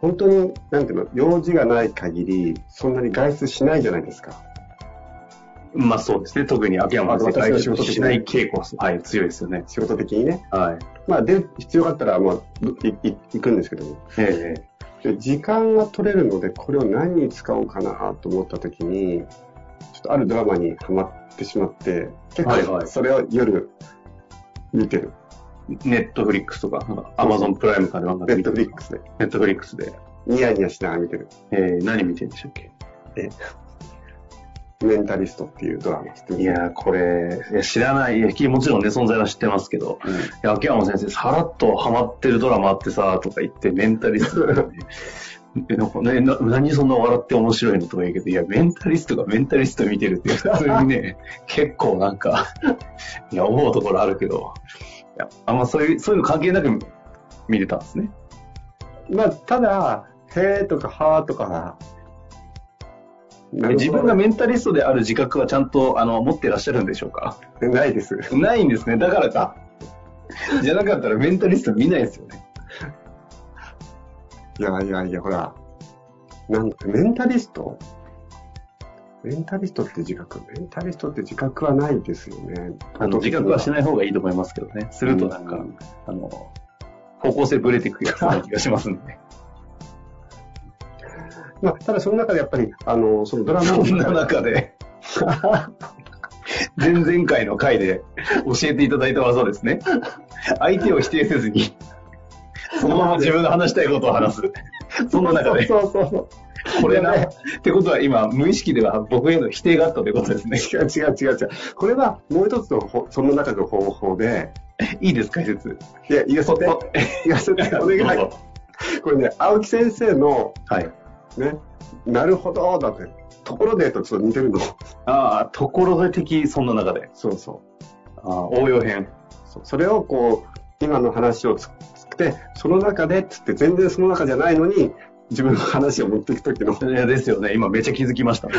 本当に、なんていうの、用事がない限り、そんなに外出しないじゃないですか。まあそうですね。特に秋山先生、あ私の仕事的にしない傾向は、はい、強いですよね。仕事的にね。はい。まあ、出る必要があったら、まあ、いい行くんですけども。えで時間が取れるので、これを何に使おうかなと思った時に、ちょっとあるドラマにハマってしまって、結はいはい構それを夜見てる。えネットフリックスとか、アマゾンプライムかでなんかネットフリックスで。ネットフリックスで。ニヤニヤしながら見てる。えー、何見てるんでしたっけ？メンタリストっていうドラマ知っていやー、これ、いや知らない。いや、もちろんね、存在は知ってますけど、うん。いや、秋山先生、さらっとハマってるドラマあってさ、とか言って、メンタリスト。ね えなんかね、な何そんな笑って面白いのとか言うけど、いや、メンタリストがメンタリスト見てるって、普通にね、結構なんか、いや、思うところあるけど、いや、あんまそういう、そういうの関係なく見れたんですね。まあ、ただ、へーとかはーとか、な自分がメンタリストである自覚はちゃんと、あの、持ってらっしゃるんでしょうか？ないです。ないんですね。だからか。じゃなかったらメンタリスト見ないですよね。いやいやいや、ほら、なんメンタリストメンタリストって自覚メンタリストって自覚はないですよね。あの、自覚はしない方がいいと思いますけどね。するとなんか、うんあの、方向性ブレていくやつな気がしますんで。まあ、ただその中でやっぱり、あの、そのドラマそんな中で、前々回の回で教えていただいた技ですね。相手を否定せずに、そのまま自分が話したいことを話す。そんな中で、そうそうそう。これな、ってことは今、無意識では僕への否定があったということですね。違う違う違う違う。これはもう一つのほ、その中の方法で、いいです、解説。いや、言わせて、言わせて、お願い。これね、青木先生の、はい。ね、なるほど、だって、ところでとちょっと似てるの。ああ、ところで的、そんな中で。そうそう。ああ、応用編。そうそれをこう、今の話をつって、その中でっつって全然その中じゃないのに、自分の話を持っていくときの、いやですよね。今めっちゃ気づきました。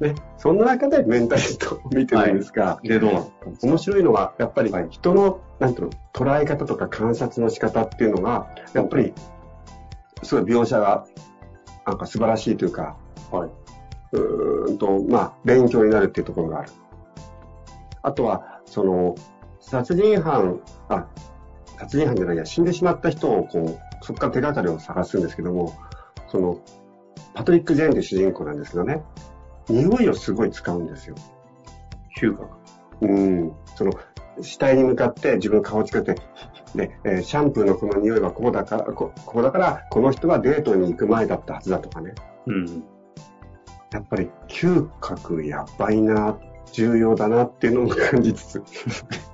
ね、その中でメンタリストを見てるんですが、で、どうな面白いのは、やっぱり人の、なんていうの、捉え方とか観察の仕方っていうのが、やっぱり、すごい描写が、なんか素晴らしいというか、はい。うーんと、まあ、勉強になるっていうところがある。あとは、その、殺人犯、あ、殺人犯じゃないや、死んでしまった人を、こう、そこから手がかりを探すんですけども、その、パトリック・ジェーンという主人公なんですけどね、匂いをすごい使うんですよ。嗅覚。うん。その、死体に向かって自分の顔をつけて、で、えーシャンプーのこの匂いはこうだから、ここうだから、この人はデートに行く前だったはずだとかね。うん。やっぱり嗅覚やばいな、重要だなっていうのも感じつつ。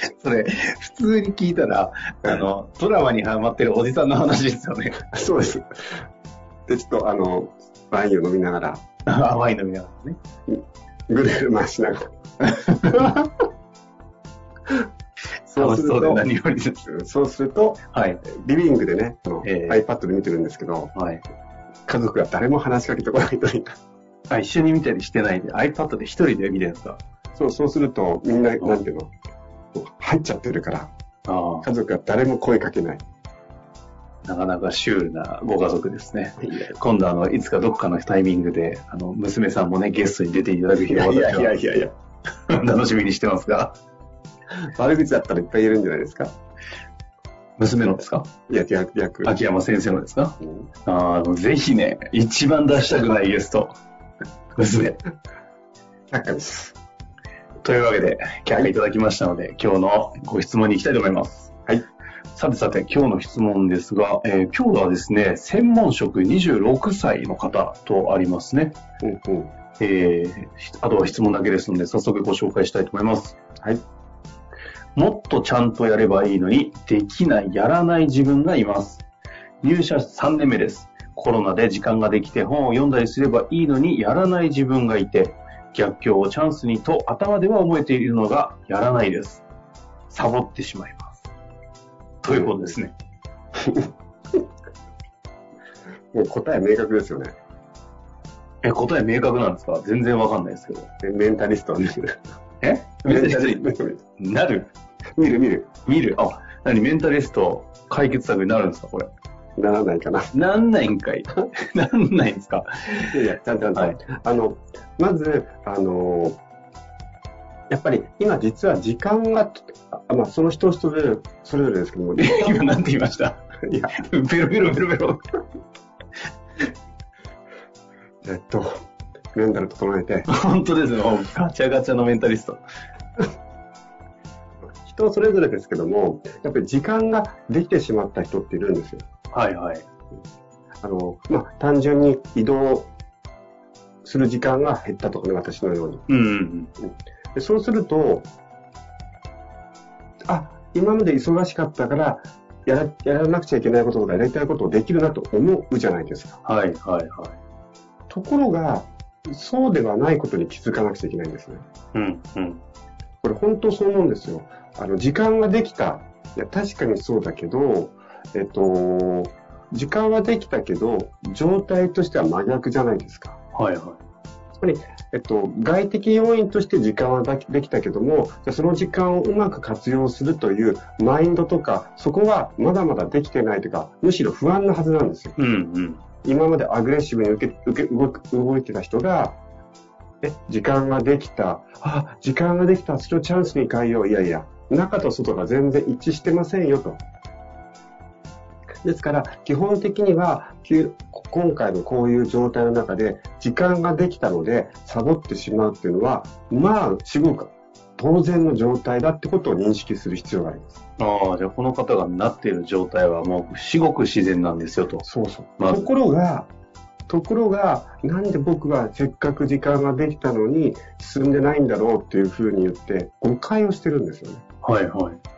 それ、普通に聞いたら、あの、ドラマにハマってるおじさんの話ですよね。そうです。で、ちょっとあの、ワインを飲みながら、甘い飲みながらね。ぐるぐる回しながら。そうすると、何よりです。そうすると、はい。リビングでね、ええ iPad で見てるんですけど、はい。家族が誰も話しかけてこないというか、あ、一緒に見たりしてないで、iPad で一人で見てるんですか？そう、そうすると、みんな、なんていうの、入っちゃってるから、あ家族が誰も声かけない。あ、なかなかシュールなご家族ですね。今度あの、いつかどっかのタイミングで、あの、娘さんもね、ゲストに出ていただく日を私いやいやはいやいや、楽しみにしてますが。悪口だったらいっぱい言えるんじゃないですか。娘のですか？いや、逆、逆。秋山先生のですか？うんあの、ぜひね、一番出したくないゲスト、娘。却下です。というわけで、却下いただきましたので、今日のご質問に行きたいと思います。はい。さてさて、今日の質問ですが、えー今日はですね、専門職26歳の方とありますね。うんうん。えーあとは質問だけですので、早速ご紹介したいと思います。はい。もっとちゃんとやればいいのに、できない、やらない自分がいます。入社3年目です。コロナで時間ができて本を読んだりすればいいのに、やらない自分がいて、逆境をチャンスにと頭では思えているのが、やらないです。サボってしまいます。ということですね。もう答え明確ですよね。え、答え明確なんですか？全然わかんないですけど。でメンタリストは見る。え？メンタリストなる？見る見る。見る？あ、何？メンタリスト解決策になるんですか？これ。ならないかな。なんないんかい なんないんですか？いやいや、ちゃんとちゃんと。はいあの、まず、あの、やっぱり今実は時間が、あまあその人それぞれ、それぞれですけども、今なんて言いました？いや、ベロベロベロベロ。えっと、メンタル整えて、本当ですね。もうガチャガチャのメンタリスト。人それぞれですけども、やっぱり時間ができてしまった人っているんですよ。はいはい。あの、まあ、単純に移動する時間が減ったとかね、私のように。うんうんでそうすると、あ、今まで忙しかったから、やらやらなくちゃいけないこととかやりたいことをできるなと思うじゃないですか。うん。はいはいはい。ところが、そうではないことに気づかなくちゃいけないんですね。うんうん。これ本当そう思うんですよ。あの、時間ができた。いや、確かにそうだけど、えっと、時間はできたけど、状態としては真逆じゃないですか。はいはい。やっぱり、えっと、外的要因として時間はだできたけども、じゃあその時間をうまく活用するというマインドとか、そこはまだまだできてないというか、むしろ不安なはずなんですよ。うんうん。今までアグレッシブに受け受け動く動いてた人が、え、時間ができた。あ、時間ができた。それをチャンスに変えよう。いやいや、中と外が全然一致してませんよと。ですから、基本的には、今回のこういう状態の中で、時間ができたので、サボってしまうっていうのは、まあ、すごく当然の状態だってことを認識する必要があります。ああ、じゃあこの方がなっている状態はもう至極自然なんですよと。そうそう。まあところが、ところが、なんで僕はせっかく時間ができたのに進んでないんだろうっていうふうに言って誤解をしてるんですよね。はいはい。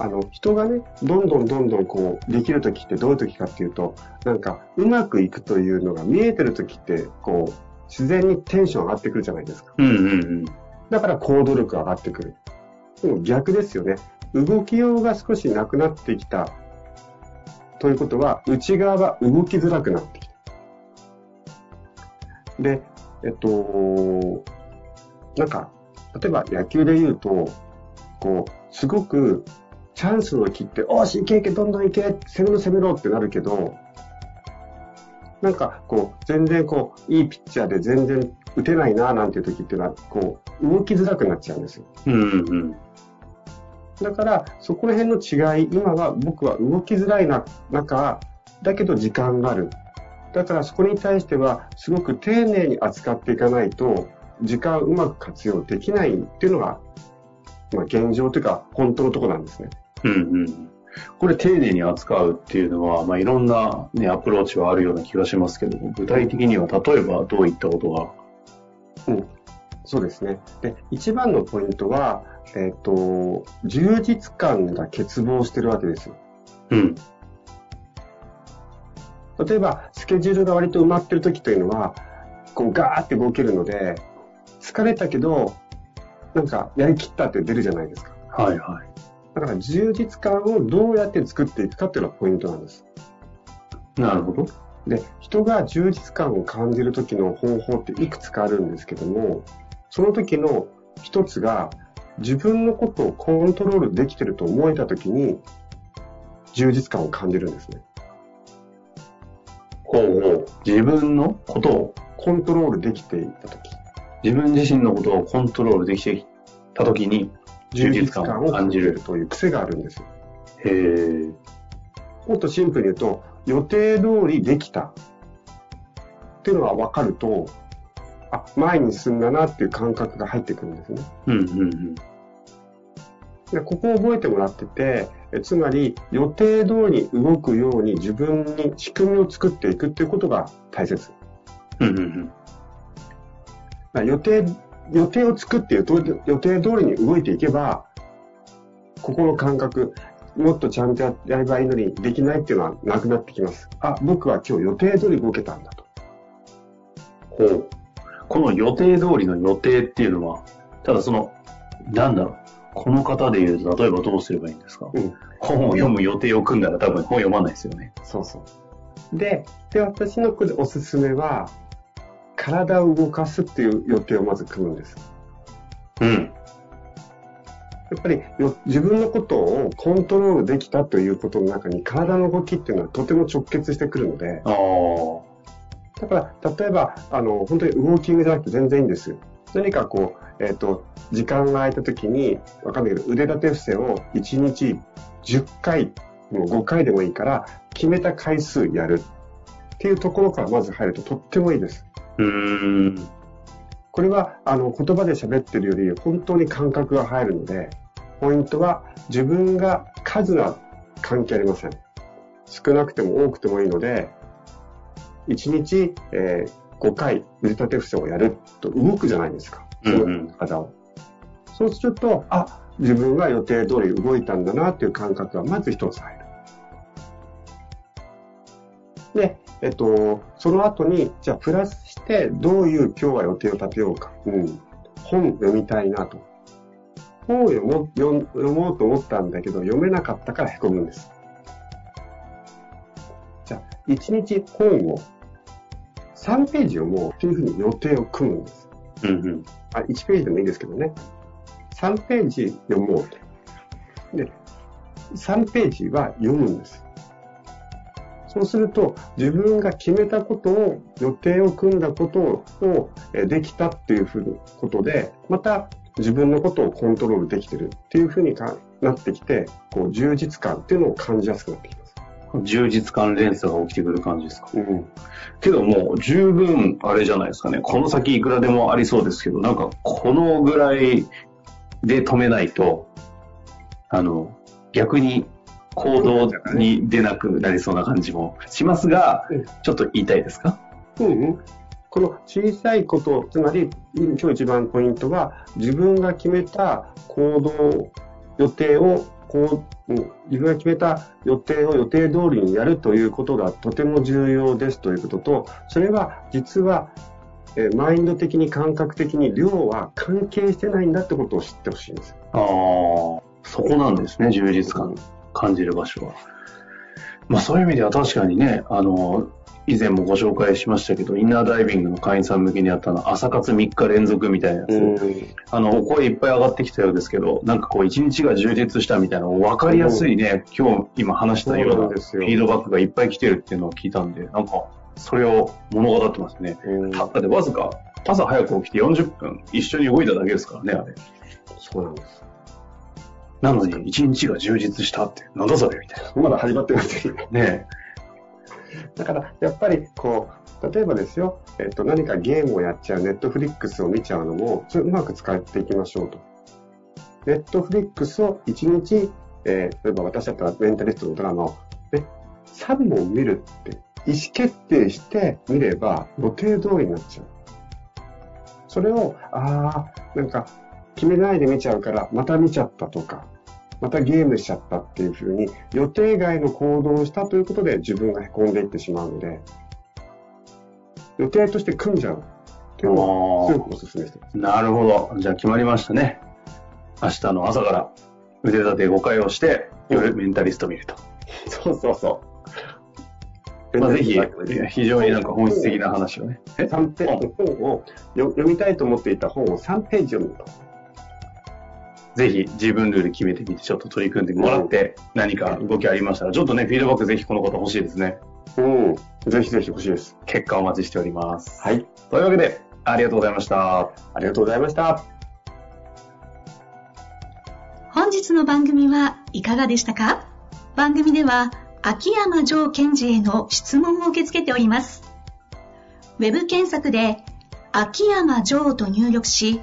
あの、人がね、どんどんどんどんこう、できるときってどういうときかっていうと、なんか、うまくいくというのが見えてるときって、こう、自然にテンション上がってくるじゃないですか。うんうんうん。だから行動力上がってくる。でも逆ですよね。動きようが少しなくなってきた。ということは、内側は動きづらくなってきた。で、えっと、なんか、例えば野球で言うと、こう、すごくチャンスの時って、おし、いけいけ、どんどんいけ、攻めろ攻めろってなるけど、なんか、こう、全然こう、いいピッチャーで全然打てないな、なんていう時っていうのは、こう、動きづらくなっちゃうんですよ。うんうんうん。だから、そこら辺の違い、今は僕は動きづらいな、中、だけど時間がある。だからそこに対しては、すごく丁寧に扱っていかないと、時間をうまく活用できないっていうのが、まあ現状というか、本当のところなんですね。うんうん。これ丁寧に扱うっていうのは、まあ、いろんな、ね、アプローチはあるような気がしますけども、具体的には例えばどういったことが？そうですね。で、一番のポイントは、えっ、と、充実感が欠乏してるわけですよ。うん。例えば、スケジュールが割と埋まってる時というのは、こうガーって動けるので、疲れたけど、なんかやりきったって出るじゃないですか。はいはい。だから充実感をどうやって作っていくかっていうのがポイントなんです。なるほど。で、人が充実感を感じる時の方法っていくつかあるんですけども、その時の一つが、自分のことをコントロールできてると思えた時に、充実感を感じるんですね。ほうほう。自分のことを、コントロールできていた時、自分自身のことをコントロールできてきたときに、充実感を感じる。という癖があるんですよ。へえ。もっとシンプルに言うと、予定通りできたっていうのが分かると、あ、前に進んだなっていう感覚が入ってくるんですね。うんうんうん。でここを覚えてもらってて、えつまり予定通りに動くように自分に仕組みを作っていくっていうことが大切。うんうんうん。予定、予定を作って予定予定通りに動いていけば、ここの感覚、もっとちゃんとややればいいのにできないっていうのはなくなってきます。あ、僕は今日予定通り動けたんだと。ほう。この予定通りの予定っていうのは、ただその、なんだろう。この方で言うと、例えばどうすればいいんですか、うん本を読む予定を組んだら多分本読まないですよね。そうそう。で、で、私のおすすめは、体を動かすっていう予定をまず組むんです。うん。やっぱりよ自分のことをコントロールできたということの中に体の動きっていうのはとても直結してくるので、ああ。だから例えばあの本当にウォーキングじゃなくて全然いいんですよ。何かこう、えっ、と、時間が空いた時に、わかんないけど腕立て伏せを1日10回、もう5回でもいいから、決めた回数やるっていうところからまず入るととってもいいです。うーん。これはあの言葉で喋ってるより本当に感覚が入るので、ポイントは自分が数は関係ありません。少なくても多くてもいいので、1日、えー5回腕立て伏せをやると動くじゃないですか。そうんうんの体を。そうすると、あ、自分が予定通り動いたんだなっていう感覚がまず一つ入る。で、えっと、その後に、じゃあプラスしてどういう今日は予定を立てようか。うん。本読みたいなと。本を読もう読もうと思ったんだけど、読めなかったから凹むんです。じゃあ、1日本を3ページ読もうっていうふうに予定を組むんです。うんうん。あ、1ページでもいいですけどね。3ページ読もうと。で、3ページは読むんです。そうすると、自分が決めたことを、予定を組んだことをえーできたっていうふうなことで、また自分のことをコントロールできてるっていうふうにかなってきて、こう充実感っていうのを感じやすくなってきます。充実感連鎖が起きてくる感じですか？うん。けどもう十分あれじゃないですかね。この先いくらでもありそうですけど、なんかこのぐらいで止めないと、あの、逆に行動に出なくなりそうな感じもしますがうん、ちょっと言いたいですか？うんうん、この小さいこと、つまり今日一番ポイントは、自分が決めた行動、予定をこう、うん自分が決めた予定を予定通りにやるということがとても重要ですということと、それは実は、えーマインド的に感覚的に量は関係してないんだってことを知ってほしいんです。ああ、そこなんですね、充実感感じる場所は。まあそういう意味では確かにね、あの、以前もご紹介しましたけど、インナーダイビングの会員さん向けにあったの、朝活3日連続みたいなやつ。あの、お声いっぱい上がってきたようですけど、なんかこう、一日が充実したみたいな、分かりやすいね、今日今話したようなフィードバックがいっぱい来てるっていうのを聞いたんで、なんか、それを物語ってますね。うんたったでわずか、朝早く起きて40分一緒に動いただけですからね、あれ。そうなんです。なのに、一日が充実したって、なんだそれみたいな。まだ始まってませんよ。ねだから、やっぱり、こう、例えばですよ、えっと、何かゲームをやっちゃう、ネットフリックスを見ちゃうのも、それうまく使っていきましょうと。ネットフリックスを1日、えー例えば私だったらメンタリストのドラマを、ね、3本見るって、意思決定して見れば予定通りになっちゃう。それを、ああ、なんか、決めないで見ちゃうから、また見ちゃったとか、またゲームしちゃったっていうふうに予定外の行動をしたということで自分が凹んでいってしまうので、予定として組んじゃうっていうのをすごくお勧めしてます。なるほど。じゃあ決まりましたね。明日の朝から腕立て5回をして、夜メンタリスト見ると。そうそうそう。まあ、ぜひ、非常になんか本質的な話をね。え？3ページ、本をよ読みたいと思っていた本を3ページ読むと。ぜひ自分ルール決めてみて、ちょっと取り組んでもらって、何か動きありましたら、ちょっとね、フィードバックぜひこの方欲しいですね。うん。ぜひぜひ欲しいです。結果お待ちしております。はい。というわけで、ありがとうございました。ありがとうございました。本日の番組はいかがでしたか？番組では秋山城賢治への質問を受け付けております。ウェブ検索で秋山城と入力し、